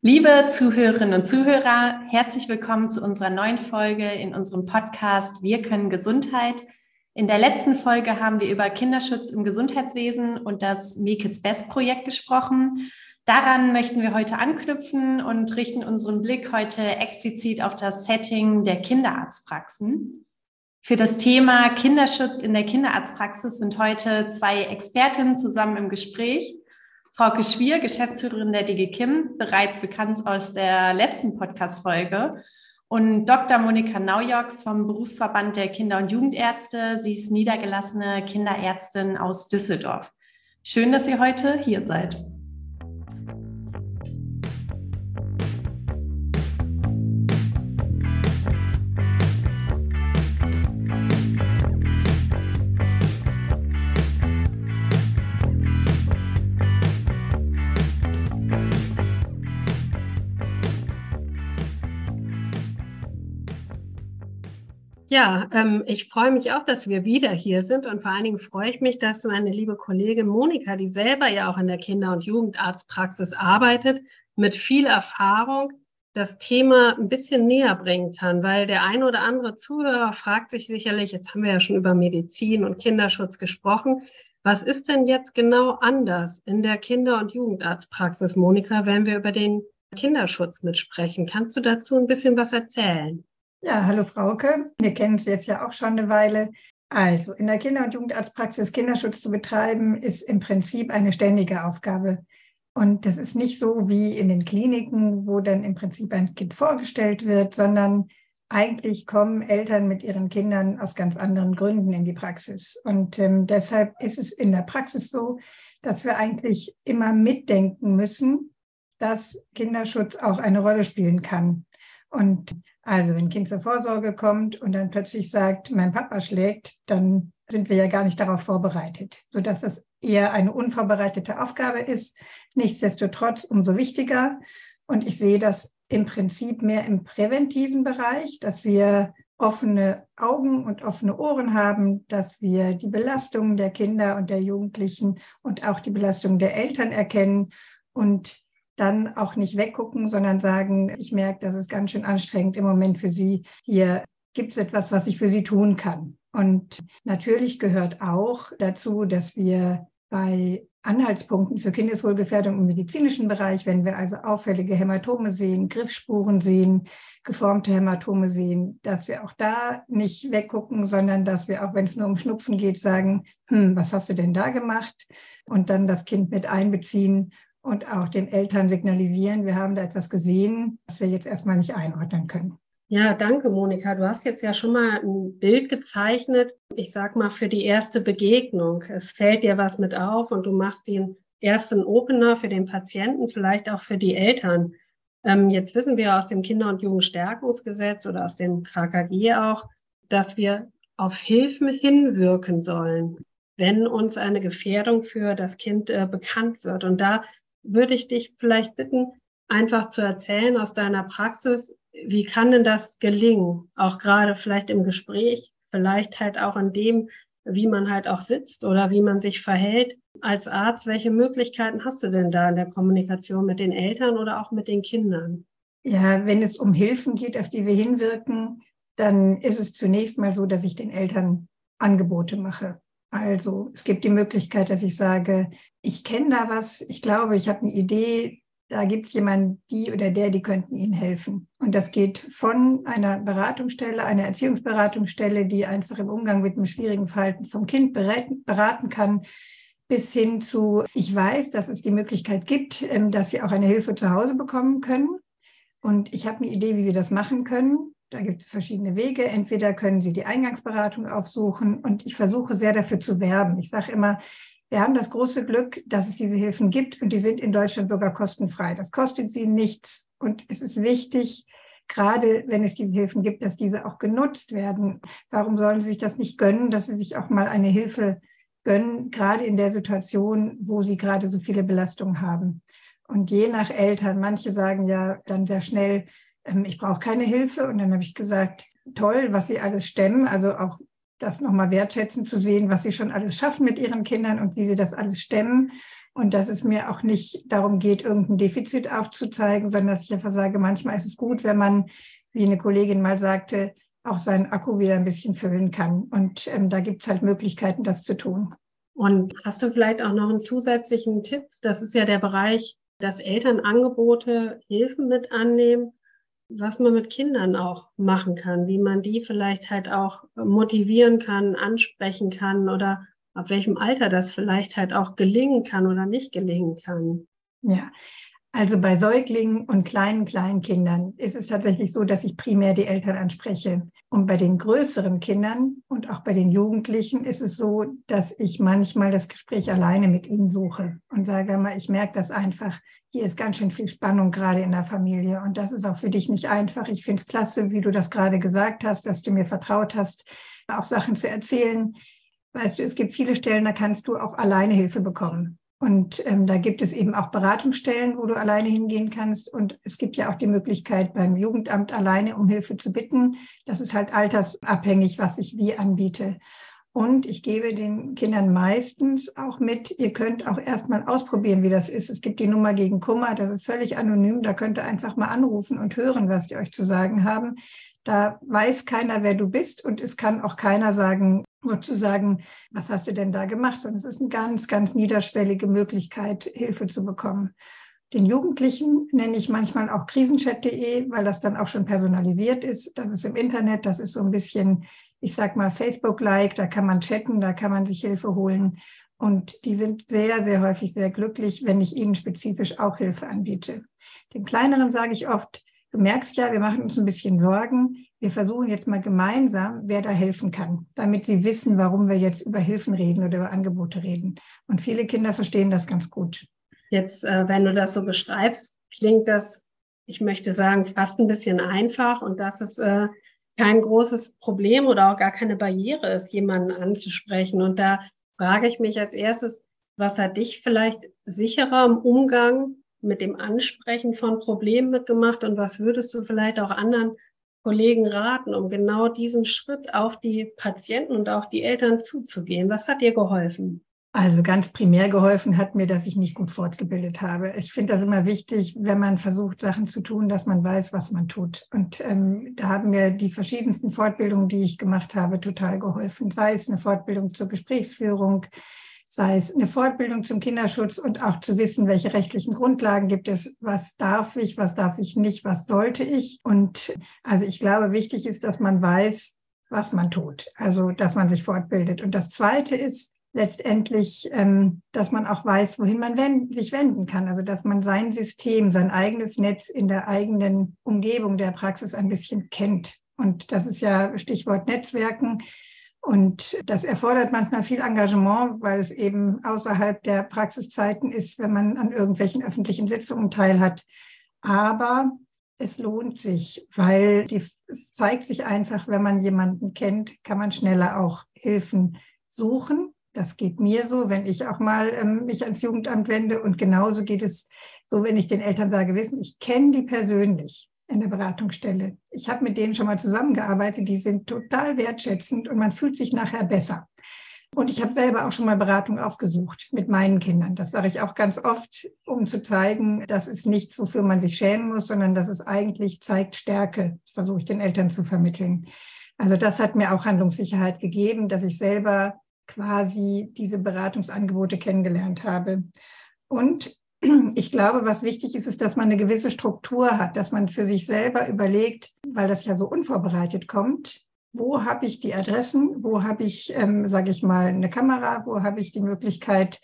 Liebe Zuhörerinnen und Zuhörer, herzlich willkommen zu unserer neuen Folge in unserem Podcast Wir können Gesundheit. In der letzten Folge haben wir über Kinderschutz im Gesundheitswesen und das Me Kids Best Projekt gesprochen. Daran möchten wir heute anknüpfen und richten unseren Blick heute explizit auf das Setting der Kinderarztpraxen. Für das Thema Kinderschutz in der Kinderarztpraxis sind heute zwei Expertinnen zusammen im Gespräch. Frauke Schwier, Geschäftsführerin der DG Kim, bereits bekannt aus der letzten Podcast-Folge. Und Dr. Monika Naujoks vom Berufsverband der Kinder- und Jugendärzte. Sie ist niedergelassene Kinderärztin aus Düsseldorf. Schön, dass ihr heute hier seid. Ja, ähm, ich freue mich auch, dass wir wieder hier sind und vor allen Dingen freue ich mich, dass meine liebe Kollegin Monika, die selber ja auch in der Kinder- und Jugendarztpraxis arbeitet, mit viel Erfahrung das Thema ein bisschen näher bringen kann, weil der ein oder andere Zuhörer fragt sich sicherlich, jetzt haben wir ja schon über Medizin und Kinderschutz gesprochen, was ist denn jetzt genau anders in der Kinder- und Jugendarztpraxis, Monika, wenn wir über den Kinderschutz mitsprechen? Kannst du dazu ein bisschen was erzählen? Ja, hallo Frauke. Wir kennen uns jetzt ja auch schon eine Weile. Also, in der Kinder- und Jugendarztpraxis Kinderschutz zu betreiben, ist im Prinzip eine ständige Aufgabe. Und das ist nicht so wie in den Kliniken, wo dann im Prinzip ein Kind vorgestellt wird, sondern eigentlich kommen Eltern mit ihren Kindern aus ganz anderen Gründen in die Praxis. Und ähm, deshalb ist es in der Praxis so, dass wir eigentlich immer mitdenken müssen, dass Kinderschutz auch eine Rolle spielen kann. Und also wenn ein Kind zur Vorsorge kommt und dann plötzlich sagt, mein Papa schlägt, dann sind wir ja gar nicht darauf vorbereitet, sodass es eher eine unvorbereitete Aufgabe ist. Nichtsdestotrotz umso wichtiger. Und ich sehe das im Prinzip mehr im präventiven Bereich, dass wir offene Augen und offene Ohren haben, dass wir die Belastungen der Kinder und der Jugendlichen und auch die Belastungen der Eltern erkennen und dann auch nicht weggucken, sondern sagen, ich merke, das ist ganz schön anstrengend im Moment für Sie. Hier gibt es etwas, was ich für Sie tun kann. Und natürlich gehört auch dazu, dass wir bei Anhaltspunkten für Kindeswohlgefährdung im medizinischen Bereich, wenn wir also auffällige Hämatome sehen, Griffspuren sehen, geformte Hämatome sehen, dass wir auch da nicht weggucken, sondern dass wir auch, wenn es nur um Schnupfen geht, sagen, hm, was hast du denn da gemacht? Und dann das Kind mit einbeziehen und auch den Eltern signalisieren, wir haben da etwas gesehen, was wir jetzt erstmal nicht einordnen können. Ja, danke, Monika. Du hast jetzt ja schon mal ein Bild gezeichnet, ich sag mal, für die erste Begegnung. Es fällt dir was mit auf und du machst den ersten Opener für den Patienten, vielleicht auch für die Eltern. Ähm, jetzt wissen wir aus dem Kinder- und Jugendstärkungsgesetz oder aus dem KKG auch, dass wir auf Hilfen hinwirken sollen, wenn uns eine Gefährdung für das Kind äh, bekannt wird. Und da würde ich dich vielleicht bitten, einfach zu erzählen aus deiner Praxis, wie kann denn das gelingen? Auch gerade vielleicht im Gespräch, vielleicht halt auch in dem, wie man halt auch sitzt oder wie man sich verhält. Als Arzt, welche Möglichkeiten hast du denn da in der Kommunikation mit den Eltern oder auch mit den Kindern? Ja, wenn es um Hilfen geht, auf die wir hinwirken, dann ist es zunächst mal so, dass ich den Eltern Angebote mache. Also es gibt die Möglichkeit, dass ich sage, ich kenne da was, ich glaube, ich habe eine Idee, da gibt es jemanden, die oder der, die könnten Ihnen helfen. Und das geht von einer Beratungsstelle, einer Erziehungsberatungsstelle, die einfach im Umgang mit einem schwierigen Verhalten vom Kind beraten kann, bis hin zu, ich weiß, dass es die Möglichkeit gibt, ähm, dass Sie auch eine Hilfe zu Hause bekommen können. Und ich habe eine Idee, wie Sie das machen können. Da gibt es verschiedene Wege. Entweder können Sie die Eingangsberatung aufsuchen und ich versuche sehr dafür zu werben. Ich sage immer, wir haben das große Glück, dass es diese Hilfen gibt und die sind in Deutschland sogar kostenfrei. Das kostet sie nichts und es ist wichtig, gerade wenn es diese Hilfen gibt, dass diese auch genutzt werden. Warum sollen sie sich das nicht gönnen, dass sie sich auch mal eine Hilfe gönnen, gerade in der Situation, wo sie gerade so viele Belastungen haben? Und je nach Eltern, manche sagen ja dann sehr schnell, ähm, ich brauche keine Hilfe. Und dann habe ich gesagt, toll, was Sie alles stemmen. Also auch das nochmal wertschätzen zu sehen, was Sie schon alles schaffen mit Ihren Kindern und wie Sie das alles stemmen. Und dass es mir auch nicht darum geht, irgendein Defizit aufzuzeigen, sondern dass ich einfach sage, manchmal ist es gut, wenn man, wie eine Kollegin mal sagte, auch seinen Akku wieder ein bisschen füllen kann. Und ähm, da gibt es halt Möglichkeiten, das zu tun. Und hast du vielleicht auch noch einen zusätzlichen Tipp? Das ist ja der Bereich, dass Eltern Angebote, Hilfen mit annehmen, was man mit Kindern auch machen kann, wie man die vielleicht halt auch motivieren kann, ansprechen kann oder ab welchem Alter das vielleicht halt auch gelingen kann oder nicht gelingen kann. Ja, also bei Säuglingen und kleinen Kleinkindern ist es tatsächlich so, dass ich primär die Eltern anspreche. Und bei den größeren Kindern und auch bei den Jugendlichen ist es so, dass ich manchmal das Gespräch alleine mit ihnen suche und sage mal, ich merke das einfach. Hier ist ganz schön viel Spannung gerade in der Familie und das ist auch für dich nicht einfach. Ich finde es klasse, wie du das gerade gesagt hast, dass du mir vertraut hast, auch Sachen zu erzählen. Weißt du, es gibt viele Stellen, da kannst du auch alleine Hilfe bekommen. Und ähm, da gibt es eben auch Beratungsstellen, wo du alleine hingehen kannst. Und es gibt ja auch die Möglichkeit, beim Jugendamt alleine um Hilfe zu bitten. Das ist halt altersabhängig, was ich wie anbiete. Und ich gebe den Kindern meistens auch mit, ihr könnt auch erstmal ausprobieren, wie das ist. Es gibt die Nummer gegen Kummer, das ist völlig anonym. Da könnt ihr einfach mal anrufen und hören, was die euch zu sagen haben. Da weiß keiner, wer du bist und es kann auch keiner sagen, nur zu sagen, was hast du denn da gemacht, sondern es ist eine ganz, ganz niederschwellige Möglichkeit, Hilfe zu bekommen. Den Jugendlichen nenne ich manchmal auch krisenchat.de, weil das dann auch schon personalisiert ist. Das ist im Internet, das ist so ein bisschen, ich sag mal, Facebook-like, da kann man chatten, da kann man sich Hilfe holen. Und die sind sehr, sehr häufig sehr glücklich, wenn ich ihnen spezifisch auch Hilfe anbiete. Den kleineren sage ich oft, Du merkst ja, wir machen uns ein bisschen Sorgen. Wir versuchen jetzt mal gemeinsam, wer da helfen kann, damit sie wissen, warum wir jetzt über Hilfen reden oder über Angebote reden. Und viele Kinder verstehen das ganz gut. Jetzt, äh, wenn du das so beschreibst, klingt das, ich möchte sagen, fast ein bisschen einfach und dass es äh, kein großes Problem oder auch gar keine Barriere ist, jemanden anzusprechen. Und da frage ich mich als erstes, was hat dich vielleicht sicherer im Umgang mit dem Ansprechen von Problemen mitgemacht und was würdest du vielleicht auch anderen Kollegen raten, um genau diesen Schritt auf die Patienten und auch die Eltern zuzugehen? Was hat dir geholfen? Also ganz primär geholfen hat mir, dass ich mich gut fortgebildet habe. Ich finde das immer wichtig, wenn man versucht, Sachen zu tun, dass man weiß, was man tut. Und ähm, da haben mir die verschiedensten Fortbildungen, die ich gemacht habe, total geholfen. Sei es eine Fortbildung zur Gesprächsführung, sei es eine Fortbildung zum Kinderschutz und auch zu wissen, welche rechtlichen Grundlagen gibt es, was darf ich, was darf ich nicht, was sollte ich. Und also ich glaube, wichtig ist, dass man weiß, was man tut, also dass man sich fortbildet. Und das Zweite ist letztendlich, ähm, dass man auch weiß, wohin man sich wenden kann, also dass man sein System, sein eigenes Netz in der eigenen Umgebung der Praxis ein bisschen kennt. Und das ist ja Stichwort Netzwerken. Und das erfordert manchmal viel Engagement, weil es eben außerhalb der Praxiszeiten ist, wenn man an irgendwelchen öffentlichen Sitzungen teilhat. Aber es lohnt sich, weil die, es zeigt sich einfach, wenn man jemanden kennt, kann man schneller auch Hilfen suchen. Das geht mir so, wenn ich auch mal ähm, mich ans Jugendamt wende. Und genauso geht es so, wenn ich den Eltern sage, wissen, ich kenne die persönlich in der Beratungsstelle. Ich habe mit denen schon mal zusammengearbeitet, die sind total wertschätzend und man fühlt sich nachher besser. Und ich habe selber auch schon mal Beratung aufgesucht mit meinen Kindern. Das sage ich auch ganz oft, um zu zeigen, das ist nichts, wofür man sich schämen muss, sondern das ist eigentlich zeigt Stärke. Versuche ich den Eltern zu vermitteln. Also das hat mir auch Handlungssicherheit gegeben, dass ich selber quasi diese Beratungsangebote kennengelernt habe. Und ich glaube, was wichtig ist, ist, dass man eine gewisse Struktur hat, dass man für sich selber überlegt, weil das ja so unvorbereitet kommt, wo habe ich die Adressen, wo habe ich, ähm, sage ich mal, eine Kamera, wo habe ich die Möglichkeit,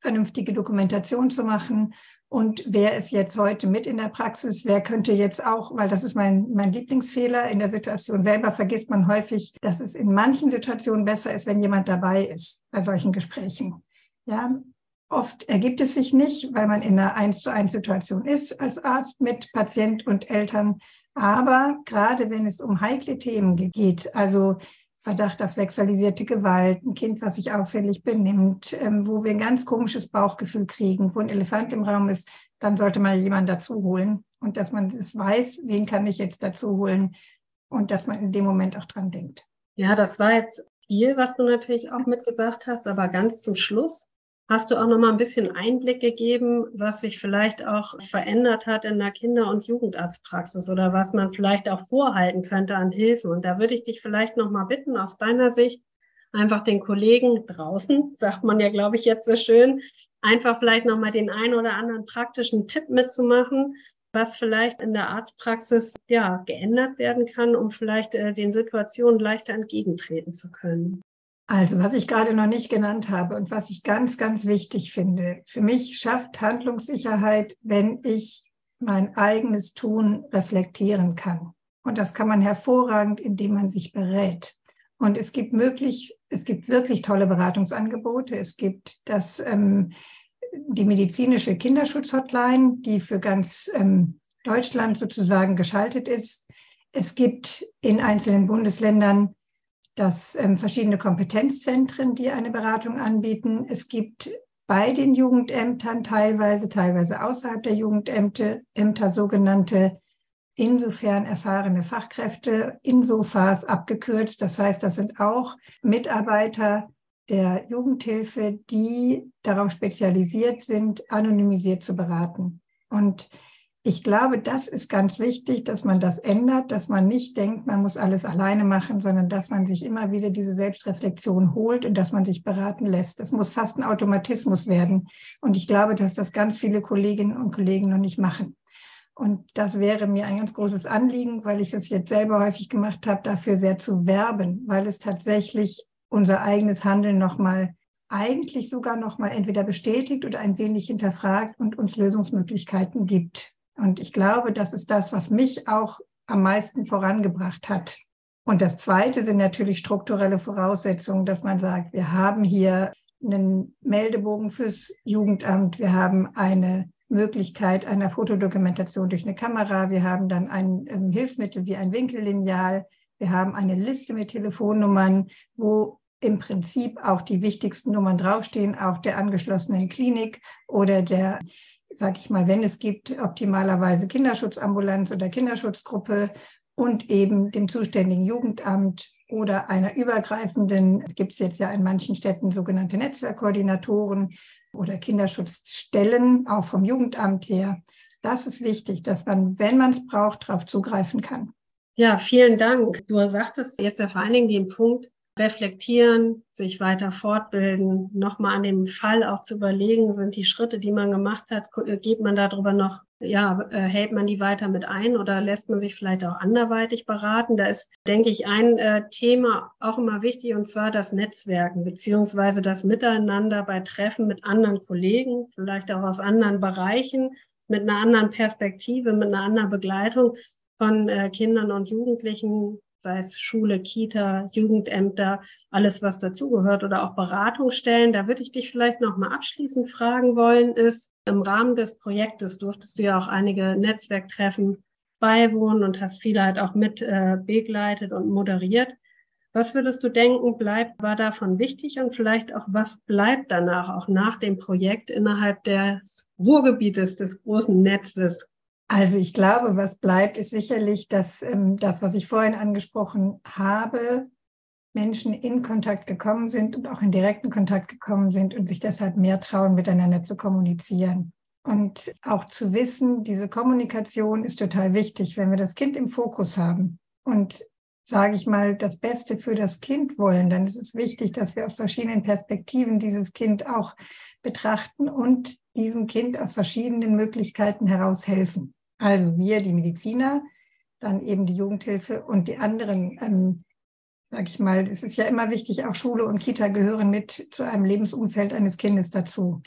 vernünftige Dokumentation zu machen und wer ist jetzt heute mit in der Praxis? Wer könnte jetzt auch, weil das ist mein, mein Lieblingsfehler in der Situation selber, vergisst man häufig, dass es in manchen Situationen besser ist, wenn jemand dabei ist bei solchen Gesprächen. Ja, Oft ergibt es sich nicht, weil man in einer eins zu eins Situation ist als Arzt mit Patient und Eltern. Aber gerade wenn es um heikle Themen geht, also Verdacht auf sexualisierte Gewalt, ein Kind, was sich auffällig benimmt, ähm, wo wir ein ganz komisches Bauchgefühl kriegen, wo ein Elefant im Raum ist, dann sollte man jemanden dazu holen. Und dass man es weiß, wen kann ich jetzt dazu holen und dass man in dem Moment auch dran denkt. Ja, das war jetzt viel, was du natürlich auch mitgesagt hast, aber ganz zum Schluss Hast du auch noch mal ein bisschen Einblick gegeben, was sich vielleicht auch verändert hat in der Kinder- und Jugendarztpraxis oder was man vielleicht auch vorhalten könnte an Hilfen? Und da würde ich dich vielleicht noch mal bitten, aus deiner Sicht, einfach den Kollegen draußen, sagt man ja, glaube ich, jetzt so schön, einfach vielleicht noch mal den einen oder anderen praktischen Tipp mitzumachen, was vielleicht in der Arztpraxis ja geändert werden kann, um vielleicht äh, den Situationen leichter entgegentreten zu können. Also, was ich gerade noch nicht genannt habe und was ich ganz, ganz wichtig finde, für mich schafft Handlungssicherheit, wenn ich mein eigenes Tun reflektieren kann. Und das kann man hervorragend, indem man sich berät. Und es gibt möglich, es gibt wirklich tolle Beratungsangebote. Es gibt das, ähm, die medizinische Kinderschutzhotline, die für ganz ähm, Deutschland sozusagen geschaltet ist. Es gibt in einzelnen Bundesländern das ähm, verschiedene Kompetenzzentren, die eine Beratung anbieten. Es gibt bei den Jugendämtern teilweise, teilweise außerhalb der Jugendämter, Ämter sogenannte insofern erfahrene Fachkräfte, insofern abgekürzt. Das heißt, das sind auch Mitarbeiter der Jugendhilfe, die darauf spezialisiert sind, anonymisiert zu beraten. Und ich glaube, das ist ganz wichtig, dass man das ändert, dass man nicht denkt, man muss alles alleine machen, sondern dass man sich immer wieder diese Selbstreflexion holt und dass man sich beraten lässt. Das muss fast ein Automatismus werden. Und ich glaube, dass das ganz viele Kolleginnen und Kollegen noch nicht machen. Und das wäre mir ein ganz großes Anliegen, weil ich es jetzt selber häufig gemacht habe, dafür sehr zu werben, weil es tatsächlich unser eigenes Handeln nochmal eigentlich sogar nochmal entweder bestätigt oder ein wenig hinterfragt und uns Lösungsmöglichkeiten gibt. Und ich glaube, das ist das, was mich auch am meisten vorangebracht hat. Und das Zweite sind natürlich strukturelle Voraussetzungen, dass man sagt, wir haben hier einen Meldebogen fürs Jugendamt, wir haben eine Möglichkeit einer Fotodokumentation durch eine Kamera, wir haben dann ein ähm, Hilfsmittel wie ein Winkellineal, wir haben eine Liste mit Telefonnummern, wo im Prinzip auch die wichtigsten Nummern draufstehen, auch der angeschlossenen Klinik oder der sage ich mal, wenn es gibt, optimalerweise Kinderschutzambulanz oder Kinderschutzgruppe und eben dem zuständigen Jugendamt oder einer übergreifenden, gibt es jetzt ja in manchen Städten sogenannte Netzwerkkoordinatoren oder Kinderschutzstellen, auch vom Jugendamt her. Das ist wichtig, dass man, wenn man es braucht, darauf zugreifen kann. Ja, vielen Dank. Du sagtest jetzt ja vor allen Dingen den Punkt, reflektieren, sich weiter fortbilden, nochmal an dem Fall auch zu überlegen, sind die Schritte, die man gemacht hat, geht man darüber noch, ja, äh, hält man die weiter mit ein oder lässt man sich vielleicht auch anderweitig beraten? Da ist, denke ich, ein äh, Thema auch immer wichtig und zwar das Netzwerken beziehungsweise das Miteinander bei Treffen mit anderen Kollegen, vielleicht auch aus anderen Bereichen, mit einer anderen Perspektive, mit einer anderen Begleitung von äh, Kindern und Jugendlichen sei es Schule, Kita, Jugendämter, alles, was dazugehört oder auch Beratungsstellen. Da würde ich dich vielleicht noch mal abschließend fragen wollen, ist, im Rahmen des Projektes durftest du ja auch einige Netzwerktreffen beiwohnen und hast viele halt auch mit äh, begleitet und moderiert. Was würdest du denken, bleibt, war davon wichtig und vielleicht auch, was bleibt danach, auch nach dem Projekt innerhalb des Ruhrgebietes, des großen Netzes? Also ich glaube, was bleibt, ist sicherlich, dass ähm, das, was ich vorhin angesprochen habe, Menschen in Kontakt gekommen sind und auch in direkten Kontakt gekommen sind und sich deshalb mehr trauen, miteinander zu kommunizieren. Und auch zu wissen, diese Kommunikation ist total wichtig, wenn wir das Kind im Fokus haben und sage ich mal, das Beste für das Kind wollen, dann ist es wichtig, dass wir aus verschiedenen Perspektiven dieses Kind auch betrachten und diesem Kind aus verschiedenen Möglichkeiten heraus helfen. Also wir, die Mediziner, dann eben die Jugendhilfe und die anderen, ähm, sage ich mal, es ist ja immer wichtig, auch Schule und Kita gehören mit zu einem Lebensumfeld eines Kindes dazu.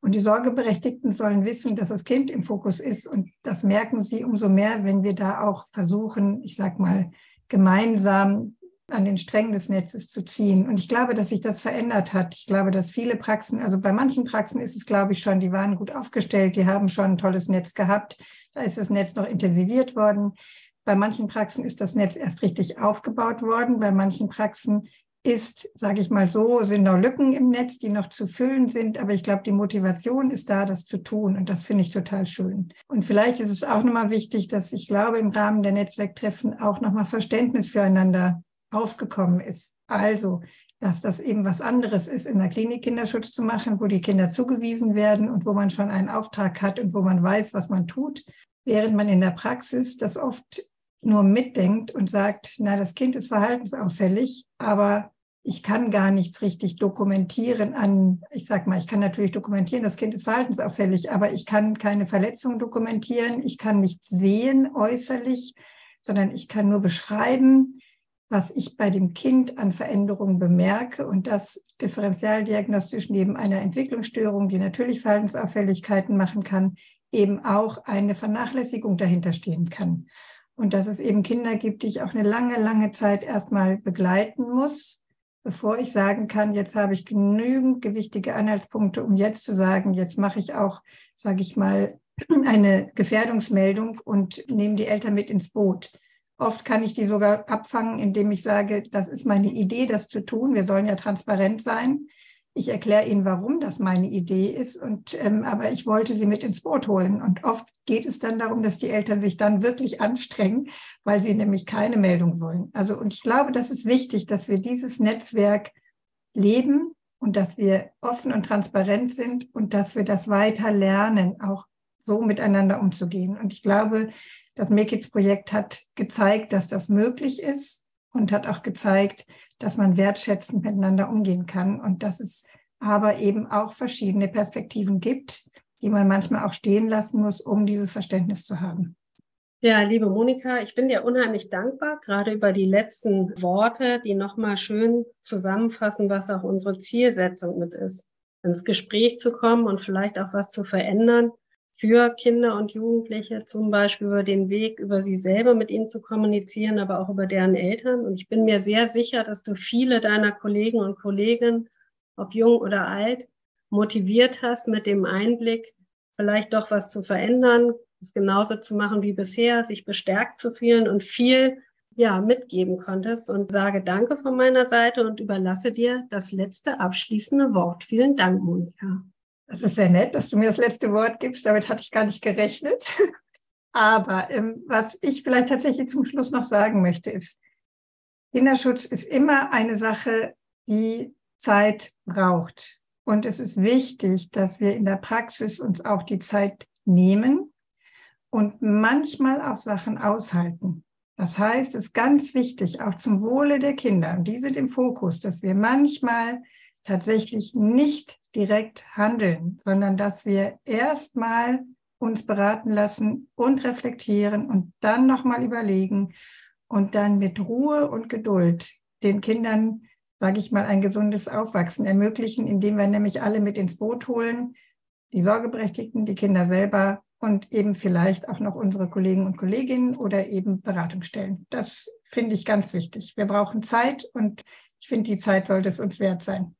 Und die Sorgeberechtigten sollen wissen, dass das Kind im Fokus ist. Und das merken sie umso mehr, wenn wir da auch versuchen, ich sage mal, gemeinsam an den Strängen des Netzes zu ziehen. Und ich glaube, dass sich das verändert hat. Ich glaube, dass viele Praxen, also bei manchen Praxen ist es, glaube ich, schon, die waren gut aufgestellt, die haben schon ein tolles Netz gehabt. Da ist das Netz noch intensiviert worden. Bei manchen Praxen ist das Netz erst richtig aufgebaut worden. Bei manchen Praxen ist, sage ich mal so, sind noch Lücken im Netz, die noch zu füllen sind. Aber ich glaube, die Motivation ist da, das zu tun. Und das finde ich total schön. Und vielleicht ist es auch nochmal wichtig, dass ich glaube, im Rahmen der Netzwerktreffen auch nochmal Verständnis füreinander aufgekommen ist. Also dass das eben was anderes ist, in der Klinik Kinderschutz zu machen, wo die Kinder zugewiesen werden und wo man schon einen Auftrag hat und wo man weiß, was man tut, während man in der Praxis das oft nur mitdenkt und sagt, na, das Kind ist verhaltensauffällig, aber ich kann gar nichts richtig dokumentieren an, ich sag mal, ich kann natürlich dokumentieren, das Kind ist verhaltensauffällig, aber ich kann keine Verletzung dokumentieren, ich kann nichts sehen äußerlich, sondern ich kann nur beschreiben, was ich bei dem Kind an Veränderungen bemerke und das differenzialdiagnostisch neben einer Entwicklungsstörung, die natürlich Verhaltensauffälligkeiten machen kann, eben auch eine Vernachlässigung dahinter stehen kann. Und dass es eben Kinder gibt, die ich auch eine lange, lange Zeit erstmal begleiten muss, bevor ich sagen kann, jetzt habe ich genügend gewichtige Anhaltspunkte, um jetzt zu sagen, jetzt mache ich auch, sage ich mal, eine Gefährdungsmeldung und nehme die Eltern mit ins Boot. Oft kann ich die sogar abfangen, indem ich sage, das ist meine Idee, das zu tun. Wir sollen ja transparent sein. Ich erkläre Ihnen, warum das meine Idee ist. Und, ähm, aber ich wollte Sie mit ins Boot holen. Und oft geht es dann darum, dass die Eltern sich dann wirklich anstrengen, weil sie nämlich keine Meldung wollen. Also, und ich glaube, das ist wichtig, dass wir dieses Netzwerk leben und dass wir offen und transparent sind und dass wir das weiter lernen, auch so miteinander umzugehen. Und ich glaube, das Make-It-Projekt hat gezeigt, dass das möglich ist und hat auch gezeigt, dass man wertschätzend miteinander umgehen kann und dass es aber eben auch verschiedene Perspektiven gibt, die man manchmal auch stehen lassen muss, um dieses Verständnis zu haben. Ja, liebe Monika, ich bin dir unheimlich dankbar, gerade über die letzten Worte, die nochmal schön zusammenfassen, was auch unsere Zielsetzung mit ist, ins Gespräch zu kommen und vielleicht auch was zu verändern, für Kinder und Jugendliche, zum Beispiel über den Weg, über sie selber mit ihnen zu kommunizieren, aber auch über deren Eltern. Und ich bin mir sehr sicher, dass du viele deiner Kollegen und Kolleginnen, ob jung oder alt, motiviert hast, mit dem Einblick vielleicht doch was zu verändern, es genauso zu machen wie bisher, sich bestärkt zu fühlen und viel ja, mitgeben konntest und sage Danke von meiner Seite und überlasse dir das letzte abschließende Wort. Vielen Dank, Monika. Das ist sehr nett, dass du mir das letzte Wort gibst. Damit hatte ich gar nicht gerechnet. Aber ähm, was ich vielleicht tatsächlich zum Schluss noch sagen möchte, ist, Kinderschutz ist immer eine Sache, die Zeit braucht. Und es ist wichtig, dass wir in der Praxis uns auch die Zeit nehmen und manchmal auch Sachen aushalten. Das heißt, es ist ganz wichtig, auch zum Wohle der Kinder, und die sind im Fokus, dass wir manchmal tatsächlich nicht direkt handeln, sondern dass wir erstmal uns beraten lassen und reflektieren und dann nochmal überlegen und dann mit Ruhe und Geduld den Kindern, sage ich mal, ein gesundes Aufwachsen ermöglichen, indem wir nämlich alle mit ins Boot holen, die Sorgeberechtigten, die Kinder selber und eben vielleicht auch noch unsere Kollegen und Kolleginnen oder eben Beratungsstellen. Das finde ich ganz wichtig. Wir brauchen Zeit und ich finde, die Zeit sollte es uns wert sein.